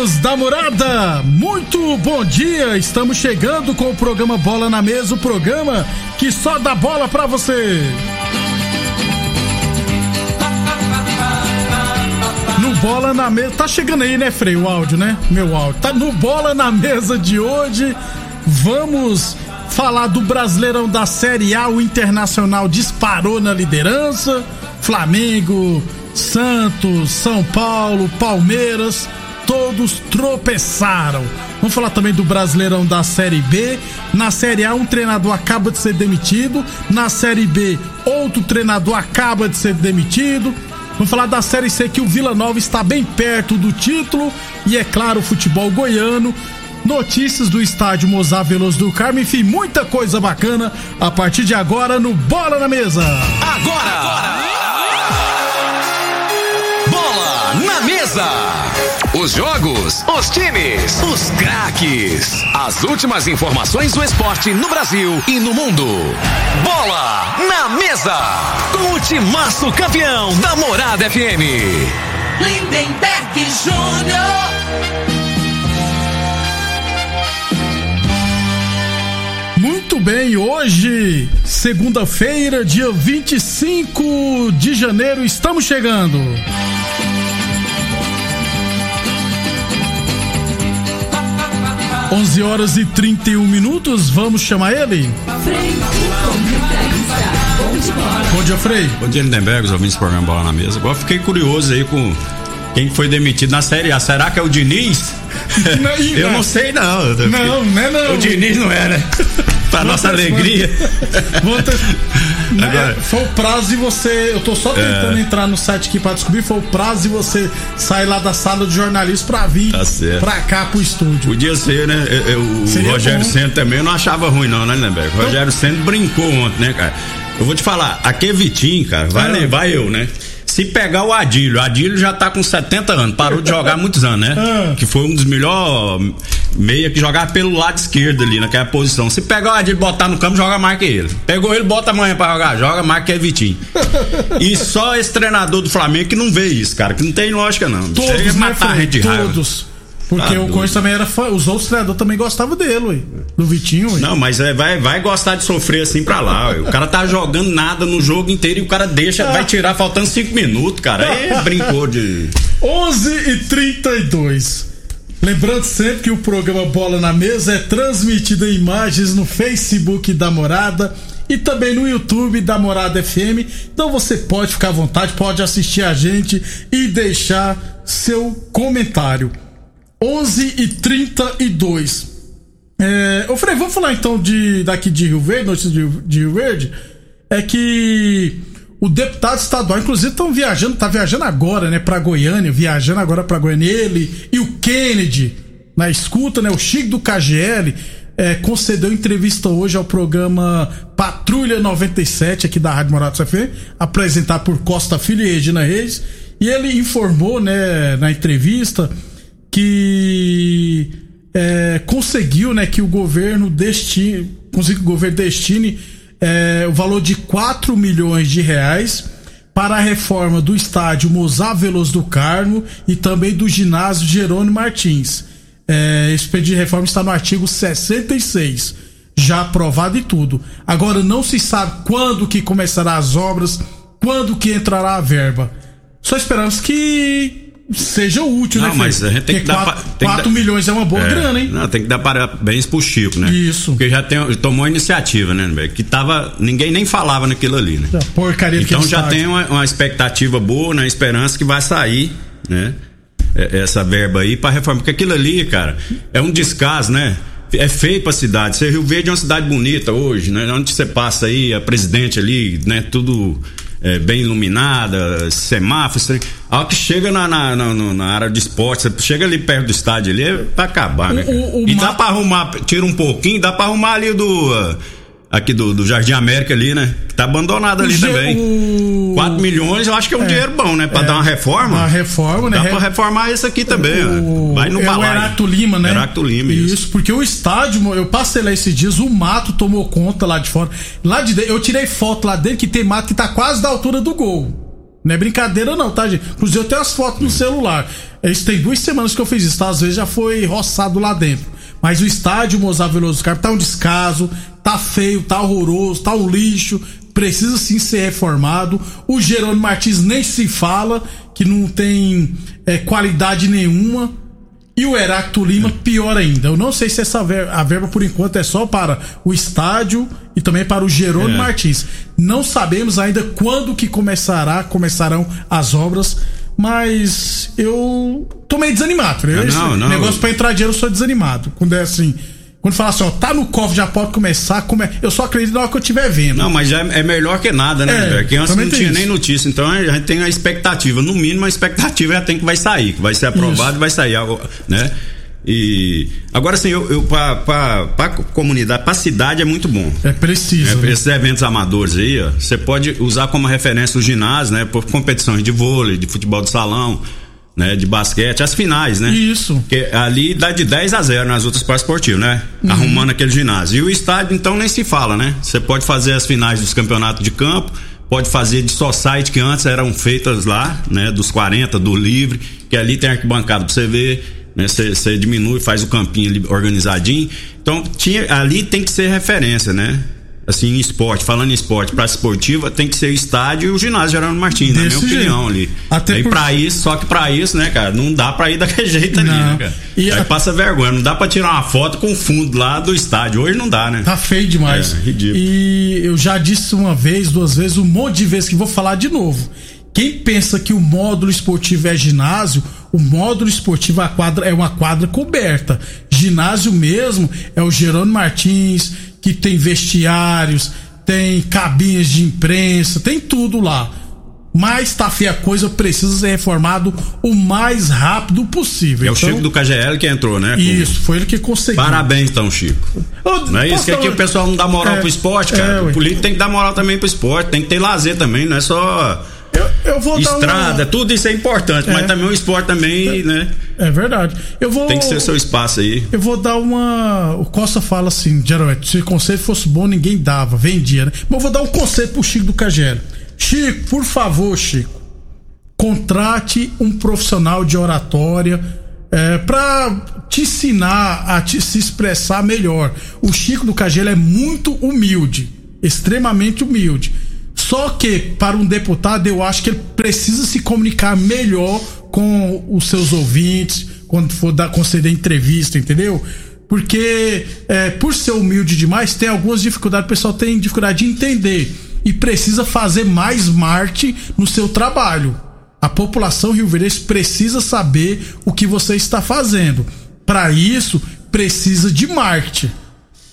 Amigos da morada, muito bom dia. Estamos chegando com o programa Bola na Mesa o programa que só dá bola pra você. No Bola na Mesa, tá chegando aí, né, Frei, o áudio, né? Meu áudio. Tá no Bola na Mesa de hoje. Vamos falar do Brasileirão da Série A, o Internacional disparou na liderança. Flamengo, Santos, São Paulo, Palmeiras, todos tropeçaram. Vamos falar também do Brasileirão da Série B. Na Série A, um treinador acaba de ser demitido. Na Série B, outro treinador acaba de ser demitido. Vamos falar da Série C que o Vila Nova está bem perto do título. E é claro, o futebol goiano. Notícias do estádio Mozar Veloso do Carmo, enfim, muita coisa bacana a partir de agora no Bola na Mesa. Agora! Bola na Mesa! Os jogos, os times, os craques. As últimas informações do esporte no Brasil e no mundo. Bola na Mesa! Com o timaço campeão da Morada FM. Lindenberg Júnior. Muito bem, hoje, segunda-feira, dia 25 de janeiro, estamos chegando. Onze horas e 31 minutos, vamos chamar ele? Bom dia, Frei. Bom dia, Lindenberg, os ouvintes do programa Bola na Mesa. Agora fiquei curioso aí com quem foi demitido na Série A. Será que é o Diniz? Não, Eu não sei, não. Não, não é não. O Diniz não é, né? pra nossa alegria. Né, Agora- Foi o prazo de você. Eu tô só tentando É. entrar no site aqui pra descobrir. Foi o prazo de você sair lá da sala de jornalismo pra vir Tá certo. pra cá pro estúdio. Podia ser, né? Eu- eu- o Rogério bom. Senna também eu não achava ruim, não, né, Lindenberg? O Rogério Senna brincou ontem, né, cara? Eu vou te falar, aqui é Vitinho, cara. Vai Ah. levar eu, né? Se pegar o Adílio, o Adílio já tá com 70 anos, parou de jogar há muitos anos, né? Ah. Que foi um dos melhores meia que jogava pelo lado esquerdo ali, naquela posição. Se pegar o Adílio e botar no campo, joga mais que ele. Pegou ele, bota amanhã pra jogar, joga mais que é Vitinho. e só esse treinador do Flamengo que não vê isso, cara, que não tem lógica, não. Chega Todos, a né, matar a Fred? gente de raiva. Todos. Porque Tá o. Coisa também era fã. Os outros treinadores também gostavam dele, ué. Do Vitinho, ué. Não, mas é, vai, vai gostar de sofrer assim pra lá. ué. O cara tá jogando nada no jogo inteiro e o cara deixa, vai tirar faltando cinco minutos, cara. Aí brincou de. 11 e 32. Lembrando sempre que o programa Bola na Mesa é transmitido em imagens no Facebook da Morada e também no YouTube da Morada FM. Então você pode ficar à vontade, pode assistir a gente e deixar seu comentário. 11 e 32. É, ô Frei, vamos falar então de daqui de Rio Verde, notícia de, de Rio Verde. É que o deputado estadual, inclusive, estão viajando, tá viajando agora, né, pra Goiânia, viajando agora pra Goiânia. Ele e o Kennedy, na escuta, né, o Chico do KGL, é, concedeu entrevista hoje ao programa Patrulha 97 aqui da Rádio Morado FM, apresentado por Costa Filho e Regina Reis. E ele informou, né, na entrevista que é, conseguiu, né, que o governo destine, conseguiu que o governo destine é, o valor de 4 milhões de reais para a reforma do estádio Mozar Veloso do Carmo e também do ginásio Jerônimo Martins. É, esse pedido de reforma está no artigo 66, já aprovado e tudo. Agora não se sabe quando que começará as obras, quando que entrará a verba. Só esperamos que seja útil, Não, né? mas Felipe? a gente tem que dar quatro- pa- tem que 4 dar- milhões é uma boa É, grana, hein? Não, tem que dar parabéns pro Chico, né? Isso. Porque já tem, tomou a iniciativa, né, velho? Que tava. Ninguém nem falava naquilo ali, né? A porcaria Então já tem uma, uma expectativa boa, né? Esperança que vai sair, né? É- Essa verba aí pra reforma. Porque aquilo ali, cara, é um descaso, né? é feio pra cidade. Você Rio Verde é uma cidade bonita hoje, né? Onde você passa aí, a presidente ali, né? Tudo é, bem iluminada, semáforos. A hora que chega na, na, na, na, área de esporte, você chega ali perto do estádio ali, é pra acabar, né? O- o- o e ma- dá pra arrumar, tira um pouquinho, dá pra arrumar ali do. uh, aqui do, do Jardim América ali, né? Que tá abandonado ali O também. o- 4 milhões, eu acho que é um dinheiro bom, né? Pra dar uma reforma. Uma reforma, né? Dá Re- pra reformar isso aqui também, o, ó. Vai no é o balaio. Heracto Lima, né? Heracto Lima, isso. isso. porque o estádio, eu passei lá esses dias, o mato tomou conta lá de fora. Lá de dentro, eu tirei foto lá dentro que tem mato que tá quase da altura do gol. Não é brincadeira não, tá, gente? Inclusive eu tenho as fotos no celular. Isso tem duas semanas que eu fiz isso, tá? Às vezes já foi roçado lá dentro. Mas o estádio Mozart Veloso Carpe tá um descaso, tá feio, tá horroroso, tá um lixo, precisa sim ser reformado. O Jerônimo Martins nem se fala, que não tem é, qualidade nenhuma. E o Heracto Lima, pior ainda. Eu não sei se essa ver- a verba, por enquanto, é só para o estádio e também para o Jerônimo É. Martins. Não sabemos ainda quando que começará, começarão as obras, mas eu tô meio desanimado. né? Ah, não, não. negócio para entrar dinheiro, eu sou desanimado. Quando é assim, quando fala assim, ó, tá no cofre, já pode começar, come... eu só acredito na hora que eu estiver vendo. Não, mas já é melhor que nada, né? É, velho? que antes não tinha isso. nem notícia. Então a gente tem a expectativa. No mínimo, a expectativa é tem que vai sair, que vai ser aprovado Isso. e vai sair, né? E agora assim, eu, eu pra comunidade, pra cidade é muito bom. É preciso. É, né? esses eventos amadores aí, ó, você pode usar como referência o ginásio, né? Por competições de vôlei, de futebol de salão, né? De basquete, as finais, né? Isso. Porque ali dá de 10 a 0 nas outras partes esportivas, né? Uhum. Arrumando aquele ginásio. E o estádio, então, nem se fala, né? Você pode fazer as finais dos campeonatos de campo, pode fazer de society que antes eram feitas lá, né? Dos 40, do livre, que ali tem arquibancada pra você ver. Né, você diminui, faz o campinho ali organizadinho. Então, tinha, ali tem que ser referência, né? Assim, em esporte, falando em esporte, praça esportiva, tem que ser o estádio e o ginásio Gerando Martins, na minha Desse opinião jeito. ali. Até Aí por- pra isso, só que pra isso, né, cara, não dá pra ir daquele jeito ali, Não. né, cara? E Aí a- passa vergonha, não dá pra tirar uma foto com o fundo lá do estádio. Hoje não dá, né? Tá feio demais. É, ridículo. E eu já disse uma vez, duas vezes, um monte de vezes que vou falar de novo. Quem pensa que o módulo esportivo é ginásio, o módulo esportivo a quadra, é uma quadra coberta. Ginásio mesmo é o Jerônimo Martins, que tem vestiários, tem cabines de imprensa, tem tudo lá. Mas tá feia a coisa, precisa ser reformado o mais rápido possível. É o Então, Chico do KGL que entrou, né? Isso, foi ele que conseguiu. Parabéns, então, Chico. Ô, Não é isso? Que aqui o pessoal não dá moral É, pro esporte, é, cara. ué. o político tem que dar moral também pro esporte, tem que ter lazer também, não é só Eu, eu vou estrada, uma... tudo isso é importante, É. mas também o esporte também, né? É verdade. Eu vou. Tem que ser seu espaço aí. Eu vou dar uma. O Costa fala assim, geralmente, se o conselho fosse bom, ninguém dava, vendia, né? Mas eu vou dar um conselho pro Chico do KGL. Chico, por favor, Chico, contrate um profissional de oratória é, para te ensinar a te, se expressar melhor. O Chico do KGL é muito humilde, extremamente humilde. Só que, para um deputado, eu acho que ele precisa se comunicar melhor com os seus ouvintes, quando for dar, conceder entrevista, entendeu? Porque, é, por ser humilde demais, tem algumas dificuldades, o pessoal tem dificuldade de entender. E precisa fazer mais marketing no seu trabalho. A população rio-verdense precisa saber o que você está fazendo. Para isso, precisa de marketing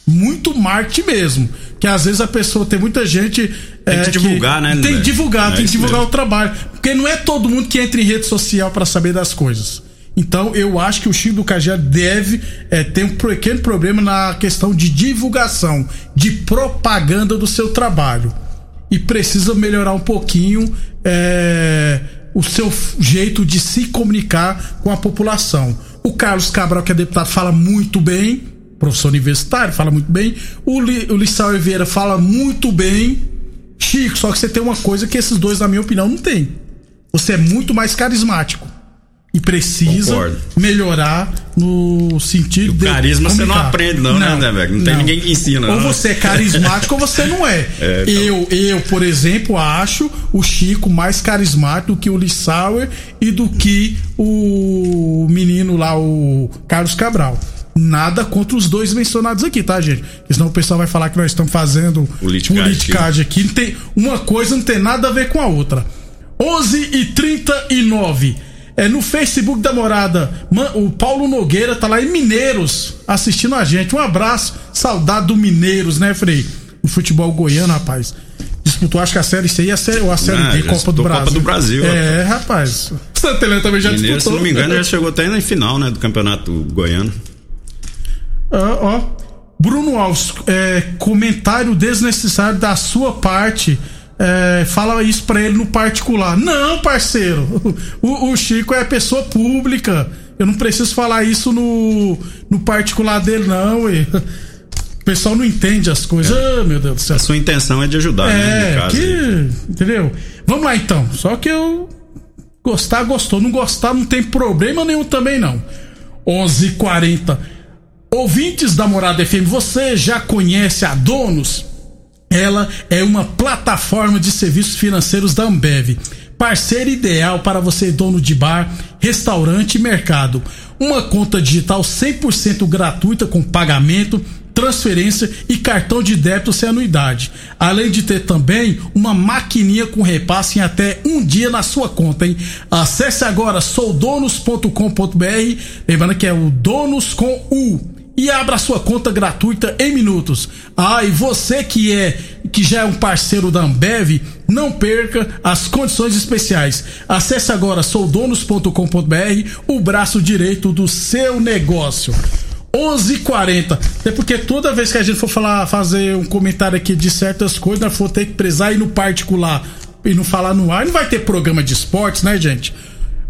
muito marketing mesmo. Que às vezes a pessoa tem muita gente. Tem que divulgar, né, Tem que divulgar, É tem que divulgar mesmo. o trabalho. Porque não é todo mundo que entra em rede social para saber das coisas. Então eu acho que o Chico do Cajé deve é, ter um pequeno problema na questão de divulgação, de propaganda do seu trabalho. E precisa melhorar um pouquinho é, o seu jeito de se comunicar com a população. O Carlos Cabral, que é deputado, fala muito bem, professor universitário, fala muito bem. O, Li, o Lissau Oliveira fala muito bem. Chico, só que você tem uma coisa que esses dois, na minha opinião, não tem. Você é muito mais carismático. E precisa Concordo. melhorar no sentido de. carisma você não aprende, não, né, velho? Não tem ninguém que ensina, Ou não. você é carismático ou você não é. É, então. eu, eu, por exemplo, acho o Chico mais carismático do que o Lissauer e do que o menino lá, o Carlos Cabral. Nada contra os dois mencionados aqui, tá, gente? Senão o pessoal vai falar que nós estamos fazendo Politicagem. politicagem aqui. Não tem, uma coisa não tem nada a ver com a outra. 11 e 39 É no Facebook da morada. O Paulo Nogueira tá lá em Mineiros assistindo a gente. Um abraço, saudade do Mineiros, né, Frei? O futebol goiano, rapaz. Disputou, acho que a série C e a série, a série Ah, D, Copa do Brasil. Copa do Brasil, É, rapaz. Santa Helena também já Mineiro, se disputou. não me engano, já chegou até na final, né? Do campeonato goiano. Ó, ó. Bruno Alves, é, comentário desnecessário da sua parte. É, fala isso pra ele no particular. Não, parceiro. O, o Chico é pessoa pública. Eu não preciso falar isso no, no particular dele, não. ué. O pessoal não entende as coisas. Ah, meu Deus do céu. A sua intenção é de ajudar, né? É, aí. que. Entendeu? Vamos lá então. Só que eu. Gostar, gostou. Não gostar, não tem problema nenhum também, não. 11:40 h 40 Ouvintes da Morada FM, você já conhece a Donos? Ela é uma plataforma de serviços financeiros da Ambev. Parceiro ideal para você, dono de bar, restaurante e mercado. Uma conta digital 100% gratuita com pagamento, transferência e cartão de débito sem anuidade. Além de ter também uma maquininha com repasse em até um dia na sua conta, hein? Acesse agora soudonos.com.br, lembrando que é o donos com U e abra sua conta gratuita em minutos. Ah, e você que é que já é um parceiro da Ambev, não perca as condições especiais. Acesse agora soudonos.com.br, o braço direito do seu negócio. 11:40. Até porque toda vez que a gente for falar, fazer um comentário aqui de certas coisas, nós for ter que prezar ir no particular e não falar no ar, não vai ter programa de esportes, né, gente?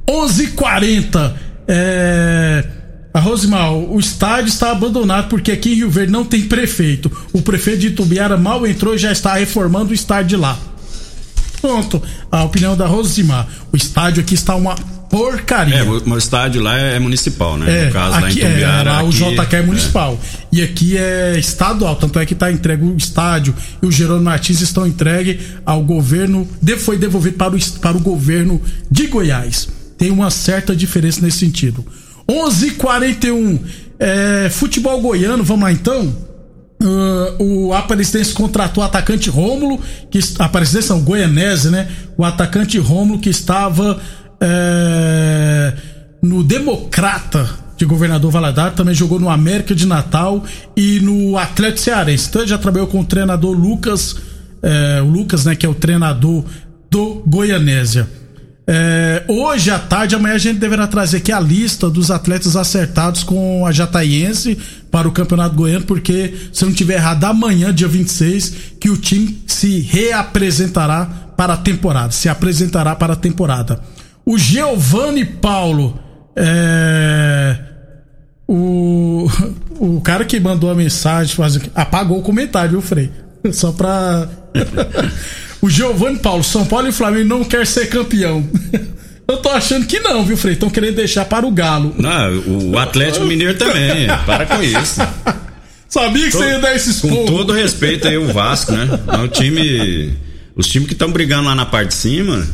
11:40. É a Rosimar, o estádio está abandonado porque aqui em Rio Verde não tem prefeito. O prefeito de Itubiara mal entrou e já está reformando o estádio de lá. Pronto, a opinião da Rosimar. O estádio aqui está uma porcaria. É, o estádio lá é municipal, né? É, no caso, lá em aqui, é, lá o aqui- JK é municipal. E aqui é estadual, tanto é que está entregue o estádio e o Jerônimo Martins estão entregue ao governo, foi devolvido para o, para o governo de Goiás. Tem uma certa diferença nesse sentido. 11:41 é, futebol goiano, vamos lá então. Ah, o Aparecidense contratou o atacante Rômulo, que Aparecidense não, Goianese, né? O atacante Rômulo que estava é, no Democrata de Governador Valadares, também jogou no América de Natal e no Atlético Cearense. Então já trabalhou com o treinador Lucas, é, o Lucas, né, que é o treinador do Goianésia. É, hoje à tarde, amanhã a gente deverá trazer aqui a lista dos atletas acertados com a Jataiense para o Campeonato Goiano, porque se eu não tiver errado, amanhã, dia 26, que o time se reapresentará para a temporada, se apresentará para a temporada. O Giovanni Paulo, é, o, o cara que mandou a mensagem apagou o comentário, viu, Frei? Só pra. o Giovanni Paulo, São Paulo e Flamengo não quer ser campeão. Eu tô achando que não, viu, Frei? Estão querendo deixar para o Galo. Não, o Atlético Mineiro também. Para com isso. Sabia que você ia dar esses Com povos. todo respeito aí, o Vasco, né? É um time. Os times que estão brigando lá na parte de cima,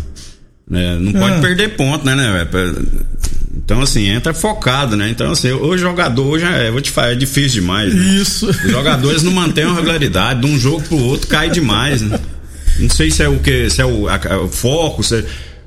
né? Não pode Ah. perder ponto, né, né? Então, assim, entra focado, né? Então, assim, o jogador hoje é, vou te falar, é difícil demais. né? Isso. Os jogadores não mantêm a regularidade, de um jogo pro outro cai demais, né? Não sei se é o que, se é o, a- o foco, se é-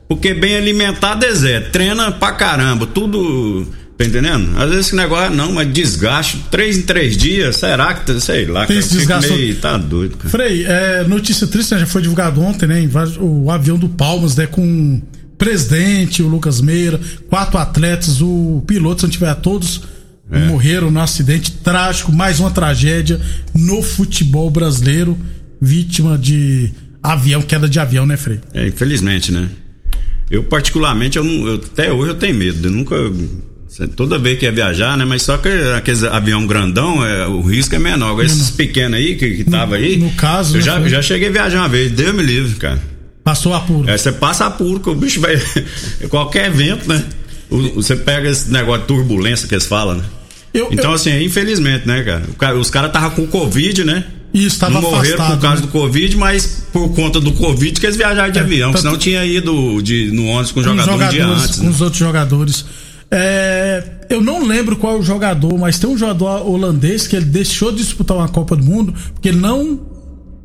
porque bem alimentado é Zé, treina pra caramba, tudo, tá entendendo? Às vezes esse negócio, não, mas desgaste, três em três dias, será que, sei lá, Tem cara, desgaste- meio, tá doido, cara. Frei, é, notícia triste, né? Já foi divulgado ontem, né? O avião do Palmas, né? Com o presidente, o Lucas Meira, quatro atletas, o piloto, se não tiver todos, É. morreram no acidente trágico, mais uma tragédia no futebol brasileiro, vítima de avião, queda de avião, né, Frei? É, infelizmente, né? Eu, particularmente, eu não, eu- até hoje eu tenho medo. Eu nunca. Toda vez que ia viajar, né? Mas só que aqueles avião grandão, é, o risco é menor. Agora, esses pequenos aí, que, que tava aí. no caso, Eu né, já, foi- já cheguei a viajar uma vez, Deus me livre, cara. Passou apuro. É, você passa apuro, que o bicho vai. qualquer evento, né? O- você pega esse negócio de turbulência que eles falam, né? Eu- Então, eu- assim, infelizmente, né, cara? Os caras estavam com Covid, né? Isso, tava não morreram afastado, por causa né? do Covid, mas por conta do Covid que eles viajaram de É, avião. tanto- Senão tinha ido de, no ônibus com os jogador um dia jogadores, antes. com né? os outros jogadores. É, eu não lembro qual é o jogador, mas tem um jogador holandês que ele deixou de disputar uma Copa do Mundo porque ele não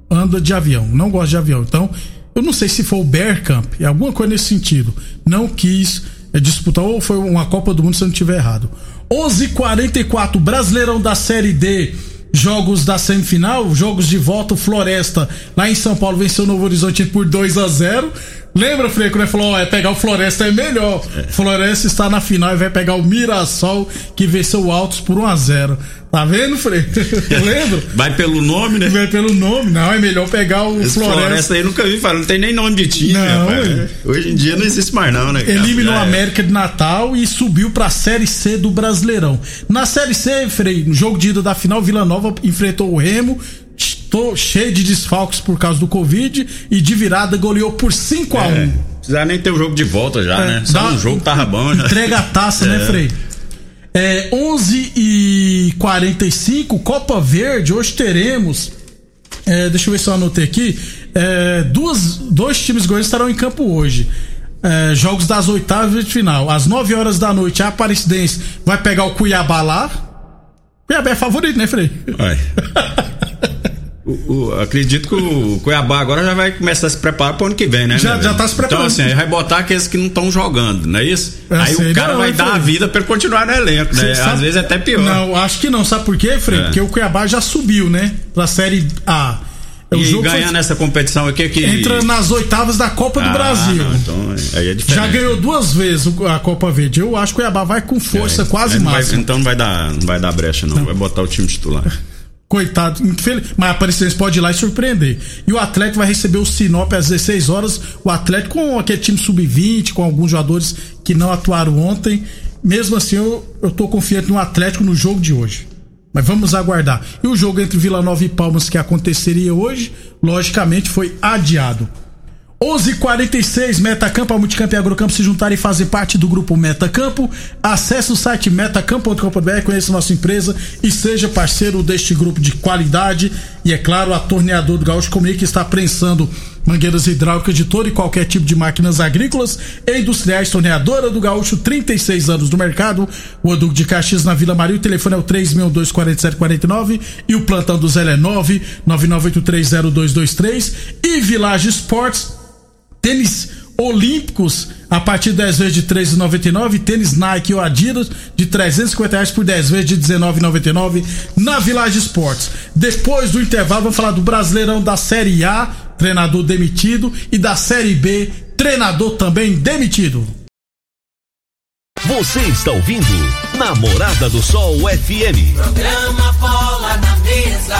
anda de avião, não gosta de avião. Então, eu não sei se foi o Bergkamp, é alguma coisa nesse sentido. Não quis é, disputar, ou foi uma Copa do Mundo, se eu não estiver errado. 11:44 Brasileirão da Série D. Jogos da semifinal, jogos de volta, o Floresta lá em São Paulo venceu o Novo Horizonte por 2 a 0 Lembra, quando ele falou, ó, é pegar o Floresta é melhor. É. Floresta está na final e vai pegar o Mirassol, que venceu o Altos por 1 a 0 Tá vendo, Frei? Lembra? Vai pelo nome, né? Vai pelo nome. Não, é melhor pegar o Esse Floresta. Floresta aí nunca vi falar, não tem nem nome de time, não, rapaz. Hoje em dia não existe mais não, né? Eliminou a América de Natal e subiu pra Série C do Brasileirão. Na Série C, Frei, no jogo de ida da final, Vila Nova enfrentou o Remo, Tô cheio de desfalques por causa do Covid e de virada goleou por 5 a 1 é, Precisa nem ter o jogo de volta já, é, né? Só um jogo tava bom já. Entrega a taça, né, é. né, Frei? É, 11 e 45 Copa Verde, hoje teremos. É, deixa eu ver se eu anotei aqui. É, duas, dois times goianos estarão em campo hoje. É, jogos das oitavas de final. Às 9 horas da noite, a Aparecidense vai pegar o Cuiabá lá. Cuiabá é favorito, né, Frei? Vai. O, o, acredito que o Cuiabá agora já vai começar a se preparar para o ano que vem, né? Já, já tá se preparando. Então, assim, aí vai botar aqueles que não estão jogando, não é isso? É, aí o cara não, vai dar a vida para continuar no elenco, né? Às vezes é até pior. Não, acho que não. Sabe por quê, Frei? É. Porque o Cuiabá já subiu, né? Pra Série A. O e ganhar foi... nessa competição aqui que entra nas oitavas da Copa ah, do Brasil. Não, então aí é diferente. Já ganhou duas vezes a Copa Verde. Eu acho que o Cuiabá vai com força é, quase máxima. então não vai dar, não vai dar brecha não. não. Vai botar o time titular. Coitado, mas a Aparecidense pode ir lá e surpreender. E o Atlético vai receber o Sinop às 16 horas. O Atlético com aquele time sub-20, com alguns jogadores que não atuaram ontem. Mesmo assim, eu, eu tô confiante no Atlético no jogo de hoje. Mas vamos aguardar. E o jogo entre Vila Nova e Palmas que aconteceria hoje, logicamente foi adiado. 11:46 Metacampo, a Multicampo e Agrocampo se juntarem e fazer parte do grupo Metacampo. Acesse o site metacampo.com.br, conheça nossa empresa e seja parceiro deste grupo de qualidade. E é claro, a Torneador do Gaúcho que está prensando mangueiras hidráulicas de todo e qualquer tipo de máquinas agrícolas e industriais. Torneadora do Gaúcho, 36 anos no mercado. O Aduco de Caxias na Vila Maria. O telefone é o 3624749 e o plantão do Zé é 999830223 e Village Esportes tênis olímpicos a partir de 10 vezes de 3,99, tênis Nike ou Adidas de 350 reais por 10 vezes de 19,99 na Village Esportes. Depois do intervalo, vamos falar do Brasileirão da Série A, treinador demitido, e da Série B, treinador também demitido. Você está ouvindo Namorada do Sol FM. Programa Bola na Mesa,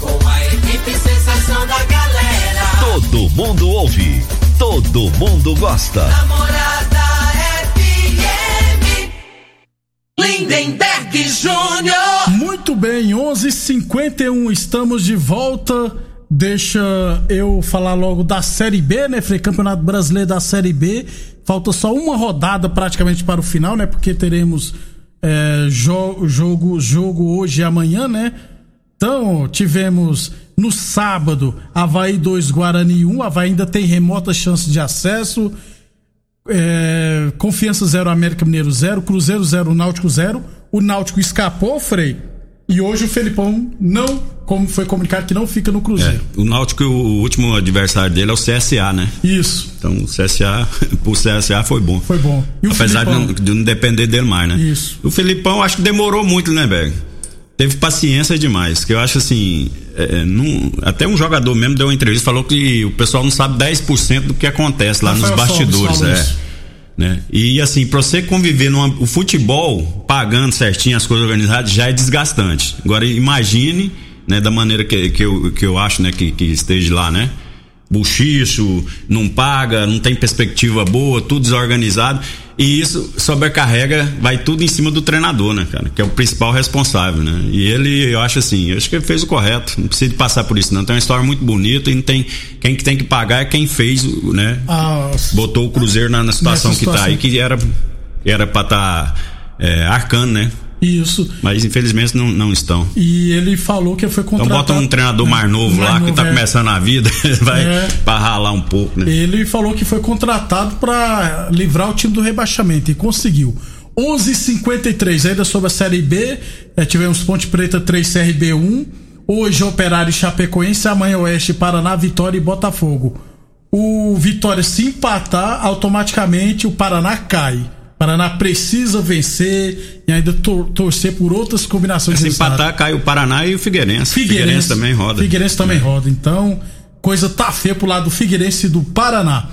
com a equipe sensação da galera. Todo mundo ouve todo mundo gosta. Namorada FM. Lindenberg Júnior. Muito bem, 11:51 estamos de volta. Deixa eu falar logo da Série B, né? Frei Campeonato Brasileiro da Série B. Falta só uma rodada praticamente para o final, né? Porque teremos é, jo jogo, jogo hoje e amanhã, né? Então, tivemos no sábado, Havaí 2, Guarani 1. Havaí ainda tem remota chance de acesso. É, Confiança 0, América Mineiro 0. Cruzeiro 0, Náutico 0. O Náutico escapou, Frei. E hoje o Felipão não, como foi comunicado, que não fica no Cruzeiro. É, o Náutico, o último adversário dele é o CSA, né? Isso. Então o CSA, pro CSA foi bom. Foi bom. Apesar de não, de não, depender dele mais, né? Isso. O Felipão acho que demorou muito, né, Berg? Teve paciência demais. Que eu acho assim. É, é não, até um jogador mesmo deu uma entrevista falou que o pessoal não sabe 10% do que acontece lá Rafael nos bastidores. é, né? E assim, pra você conviver numa, o futebol, pagando certinho as coisas organizadas, já é desgastante. Agora imagine, né, da maneira que, que, eu, que eu acho, né, que, que esteja lá, né? Buchicho, não paga, não tem perspectiva boa, tudo desorganizado. E isso sobrecarrega, vai tudo em cima do treinador, né, cara? Que é o principal responsável, né? E ele, eu acho assim, eu acho que ele fez o correto. Não precisa passar por isso, não. Tem uma história muito bonita e não tem. Quem que tem que pagar é quem fez, né? Ah, Botou o Cruzeiro na, na situação, situação que tá aí, que era, era pra estar tá, é, arcando, né? Isso. Mas infelizmente não, não estão. E ele falou que foi contratado. Então bota um treinador é, mais novo mais lá novo, que tá é. começando a vida, vai é. pra ralar um pouco, né? Ele falou que foi contratado para livrar o time do rebaixamento e conseguiu. 11:53 ainda sobre a Série B, é, tivemos Ponte Preta 3 CRB 1, hoje Operário e Chapecoense, amanhã Oeste, Paraná, Vitória e Botafogo. o Vitória se empatar, automaticamente o Paraná cai. Paraná precisa vencer e ainda tor torcer por outras combinações Se empatar, cai o Paraná e o Figueirense. Figueirense, também roda. Figueirense também roda. Então, coisa tá feia pro lado do Figueirense e do Paraná.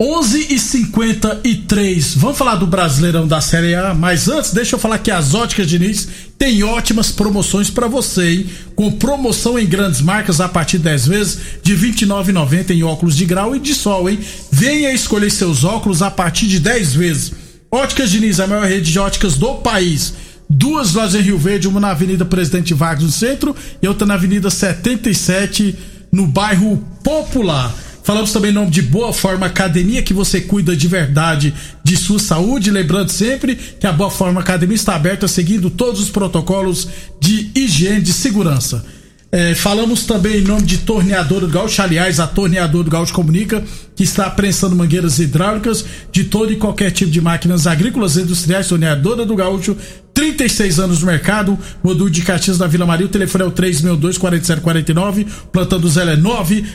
11 e 53 Vamos falar do Brasileirão da Série A, mas antes deixa eu falar que as Óticas Diniz tem ótimas promoções para você, hein? Com promoção em grandes marcas a partir de 10 vezes de R$ 29,90 em óculos de grau e de sol, hein? Venha escolher seus óculos a partir de 10 vezes. Óticas Diniz, a maior rede de óticas do país. Duas lojas em Rio Verde, uma na Avenida Presidente Vargas no centro e outra na Avenida 77 no bairro Popular. Falamos também em nome de Boa Forma Academia, que você cuida de verdade de sua saúde. Lembrando sempre que a Boa Forma Academia está aberta seguindo todos os protocolos de higiene de segurança. É, falamos também em nome de Torneador do Gaúcho, aliás, a Torneador do Gaúcho comunica que está prensando mangueiras hidráulicas de todo e qualquer tipo de máquinas agrícolas e industriais. Torneadora do Gaúcho, 36 anos no mercado, Modu de Caxias da Vila Maria, o telefone é o 362-4749, plantão do Zé é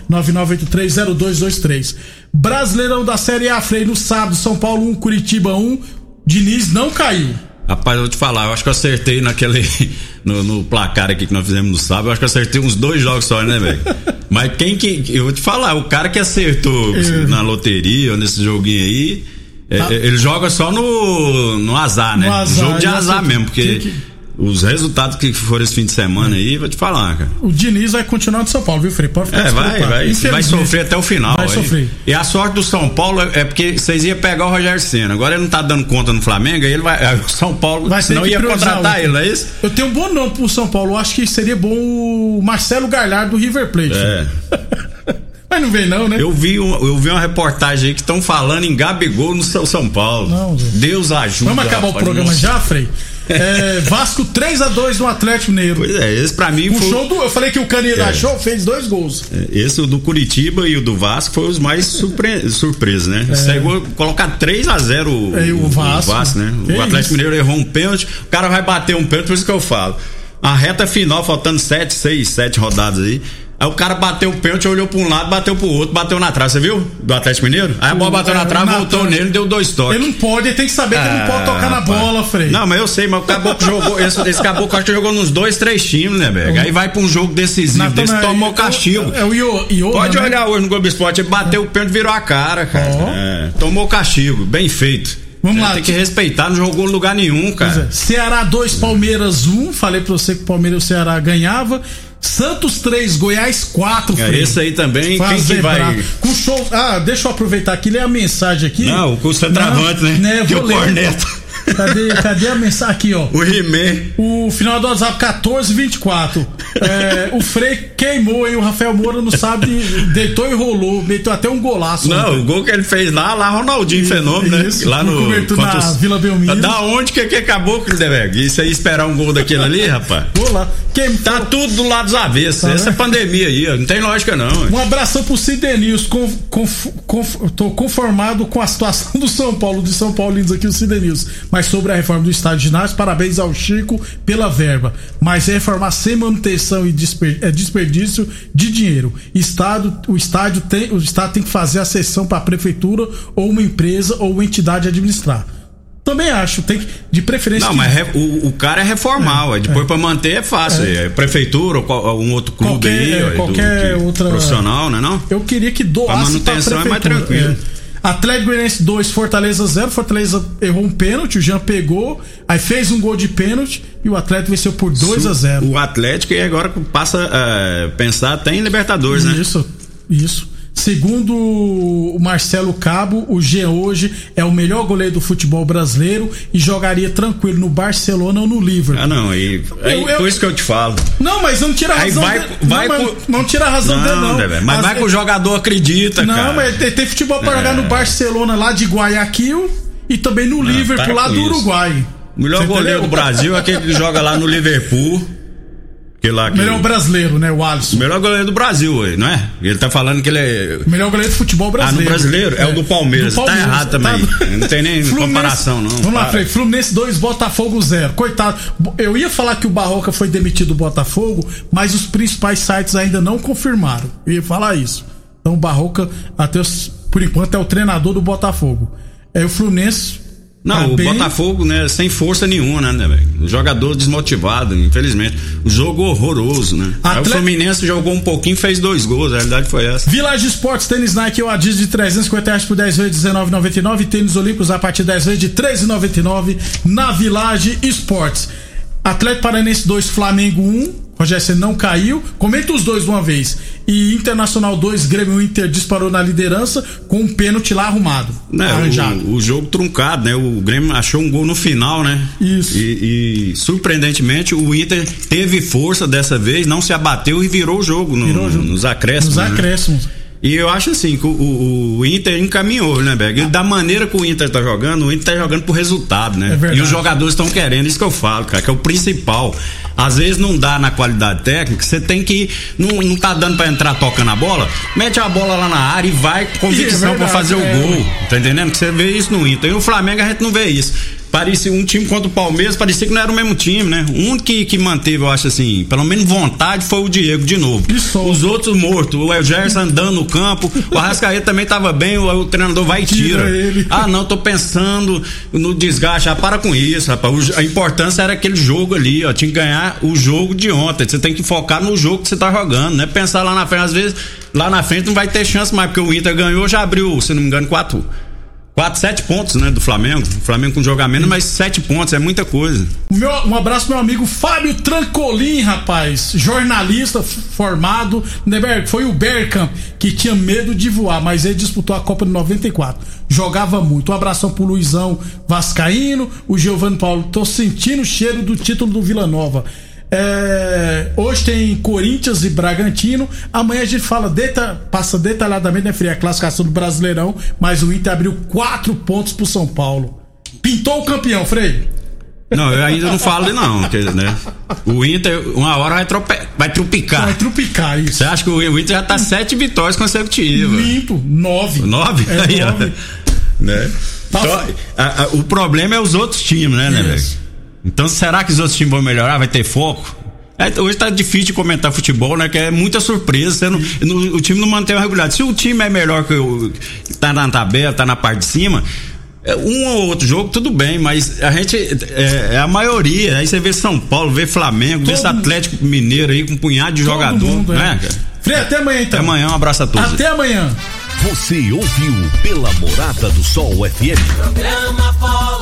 999830223. Brasileirão da Série A, freio no sábado, São Paulo 1, Curitiba 1, Diniz não caiu. Rapaz, eu vou te falar, eu acho que eu acertei naquele. No, no, placar aqui que nós fizemos no sábado, eu acho que eu acertei uns dois jogos só, né, velho? Mas quem que. Eu vou te falar, o cara que acertou É. na loteria ou nesse joguinho aí. é, Ah. ele joga só no, no azar, né? No azar, Jogo de ele azar mesmo, porque Que- que- os resultados que foram esse fim de semana aí, vou te falar, cara. O Diniz vai continuar de São Paulo, viu, Frei? Pode ficar É, vai, vai, vai sofrer até o final. Vai aí. sofrer. E a sorte do São Paulo é é porque vocês iam pegar o Rogério Senna. Agora ele não tá dando conta no Flamengo, aí ele vai. O São Paulo, Vai que ia contratar ele, não é isso? Eu tenho um bom nome pro São Paulo. Eu acho que seria bom o Marcelo Galhardo do River Plate. É. Mas não vem, não, né? Eu vi, eu vi uma reportagem aí que estão falando em Gabigol no São Paulo. Não, gente. Deus ajuda. Vamos acabar o rapaz. programa Nossa. já, Frei? É, Vasco 3x2 no Atlético Mineiro. Pois é, esse pra mim O foi. show do. Eu falei que o Caninha da É. Show fez dois gols. Esse o do Curitiba e o do Vasco foi os mais surpre... surpresos, né? Chegou a colocar 3x0 o, É, o Vasco. né? Que o Atlético isso. Mineiro errou um pênalti, o cara vai bater um pênalti, por isso que eu falo. A reta final, faltando 7, 6, 7 rodadas aí. Aí o cara bateu o pênalti, olhou pra um lado, bateu pro outro, bateu na trave, você viu? Do Atlético Mineiro? Aí a bola bateu na trave, voltou nele, deu dois toques. Ele não pode, ele tem que saber que ele não pode tocar na bola, Frei. Não, mas eu sei, mas o caboclo jogou. Esse, esse caboclo acho que jogou nos dois, três times, né, velho? Aí vai pra um jogo decisivo, desse tomou castigo. É o Io, Pode né? olhar hoje no Globo Esporte, ele bateu o pênalti e virou a cara, cara. É, tomou castigo, bem feito. Vamos É, lá. Tem que respeitar, não jogou em lugar nenhum, Pois é. cara. Ceará 2, Palmeiras 1. Falei pra você que o Palmeiras e o Ceará ganhava. Santos 3, Goiás 4, É, esse aí também, Faz quem que vai. Com show. Ah, deixa eu aproveitar aqui, ler a mensagem aqui. Não, com o centroavante, Não, né? Que vou o ler. Cadê, cadê a mensagem aqui, ó? O Rimé. O final do WhatsApp 1424. É, o Frei queimou, hein? O Rafael Moura não sabe, deitou e rolou, meteu até um golaço. Não, o gol que ele fez lá, lá Ronaldinho Fenômeno, né? Isso, Lá no na os- Vila Belmiro. Da onde que, que acabou, Clindeberg? Isso aí, esperar um gol daquele ali, rapaz? Vou lá. Queimou. Tá tudo do lado dos avessos. Tá Essa é vendo? pandemia aí, ó, não tem lógica não. Um abração pro Cidenils. Com, conf- conf- tô conformado com a situação do São Paulo, de São Paulinos aqui, o Cidenils. Mas sobre a reforma do estádio de ginásio, parabéns ao Chico pela verba. Mas é reformar sem manutenção e é desperdício de dinheiro. Estado, o, estádio tem, o Estado tem que fazer a cessão para a prefeitura ou uma empresa ou uma entidade administrar. Também acho, tem que, de preferência. Não, que- mas re- o, o cara é reformal, ué. depois pra manter é fácil. É. prefeitura ou um outro clube Qualquer- aí, ué, qualquer que- outra- profissional, né não? Eu queria que doasse A manutenção pra é mais prefeitura. tranquilo. Atlético Goianiense 2, Fortaleza 0. Fortaleza errou um pênalti, o Jean pegou, aí fez um gol de pênalti e o Atlético venceu por 2 a 0. O Atlético e agora passa a pensar até em Libertadores, né? Isso, isso. Segundo o Marcelo Cabo, o Jean hoje é o melhor goleiro do futebol brasileiro e jogaria tranquilo no Barcelona ou no Liverpool. Ah, não, aí Eu- eu- por isso que eu te falo. Não, mas não tira a razão vai- dele. vai não, não tira a razão dele, não. né, velho? mas As- vai que o jogador acredita, Não, cara. mas tem, tem futebol pra É. jogar no Barcelona lá de Guayaquil e também no Liverpool para lá com do isso. Uruguai. O melhor Você goleiro entendeu? do Brasil é aquele que joga lá no Liverpool. Que lá, que- Melhor brasileiro, né? O Alisson. melhor goleiro do Brasil, não é? Ele tá falando que ele é. Melhor goleiro de futebol Ah, brasileiro. no brasileiro? É, o do Palmeiras. Do Tá errado também. Não tem nem Fluminense- comparação, não. Vamos lá, Para. Frei. Fluminense 2, Botafogo 0. Coitado. Eu ia falar que o Barroca foi demitido do Botafogo, mas os principais sites ainda não confirmaram. Eu ia falar isso. Então o Barroca, até os- por enquanto, é o treinador do Botafogo. É o Fluminense. Não, tá o bem- Botafogo, né, sem força nenhuma, né, né, jogador desmotivado, infelizmente. Jogo horroroso, né? Aí o Atle- Fluminense jogou um pouquinho fez dois gols, a realidade foi essa. Village Esportes, tênis Nike ou Adidas de 350 reais por 10 vezes de 19,99. Tênis Olímpicos a partir de 10 vezes de 13,99 na Village Esportes. Atlético Paranense 2, Flamengo 1. Rogério, você não caiu. Comenta os dois de uma vez. E Internacional 2, Grêmio Inter disparou na liderança com um pênalti lá arrumado. Né, arranjado. o, o jogo truncado, né? O Grêmio achou um gol no final, né? Isso. E, e, surpreendentemente o Inter teve força dessa vez, não se abateu e virou o jogo, no- Virou o jogo. nos acréscimos. Nos né? acréscimos. E eu acho assim que o, o- o Inter encaminhou, né, Berg? Da maneira que o Inter tá jogando, o Inter tá jogando por resultado, né? É e os jogadores estão querendo, isso que eu falo, cara, que é o principal. Às vezes não dá na qualidade técnica, você tem que. Não, não tá dando pra entrar tocando a bola, mete a bola lá na área e vai com convicção É pra verdade, fazer o é. gol. Tá entendendo? Que você vê isso no Inter. E o Flamengo a gente não vê isso. Parecia um time contra o Palmeiras, parecia que não era o mesmo time, né? O único que, que manteve, eu acho assim, pelo menos vontade, foi o Diego de novo. Os outros mortos, o El Gerson andando no campo, o Arrascaeta também tava bem, o, o treinador vai e tira. Tira. Ah, não, tô pensando no desgaste. Ah, para com isso, rapaz. O- a importância era aquele jogo ali, ó. Tinha que ganhar o jogo de ontem. Você tem que focar no jogo que você tá jogando, né? Pensar lá na frente, às vezes, lá na frente não vai ter chance mais, porque o Inter ganhou, já abriu, se não me engano, quatro. Quatro, sete pontos, né, do Flamengo. O Flamengo com a menos, mas sete pontos, é muita coisa. Meu- um abraço, meu amigo Fábio Trancolim, rapaz. Jornalista formado. Foi o Bergkamp que tinha medo de voar, mas ele disputou a Copa de 94. Jogava muito. Um abração pro Luizão Vascaíno, o Giovanni Paulo. Tô sentindo o cheiro do título do Vila Nova. É, hoje tem Corinthians e Bragantino. Amanhã a gente fala, deta- passa detalhadamente, né, Fria, a classificação do Brasileirão. Mas o Inter abriu quatro pontos pro São Paulo. Pintou o campeão, Frei. Não, eu ainda não falo não, né? O Inter, uma hora vai, trope... vai trupicar. Vai trupicar isso. Você acha que o Inter já tá sete vitórias consecutivas? Limpo, nove. Nove? É, Aí, ó. nove. Né? Tá Só- a- a- o problema é os outros times, né, né, velho? Então, será que os outros times vão melhorar? Vai ter foco? É, hoje tá difícil de comentar futebol, né? Que é muita surpresa. Não- no- o time não mantém a regularidade. Se o time é melhor que o. tá na tabela, tá na parte de cima. é, Um ou outro jogo, tudo bem, mas a gente. É, é a maioria. Aí você vê São Paulo, vê Flamengo, vê Todo esse Atlético Mineiro aí com um punhado de Todo jogador. mundo, é. né, cara? Frei, até amanhã então. Até amanhã, um abraço a todos. Até amanhã. Você ouviu pela Morada do Sol FM. Programa Bola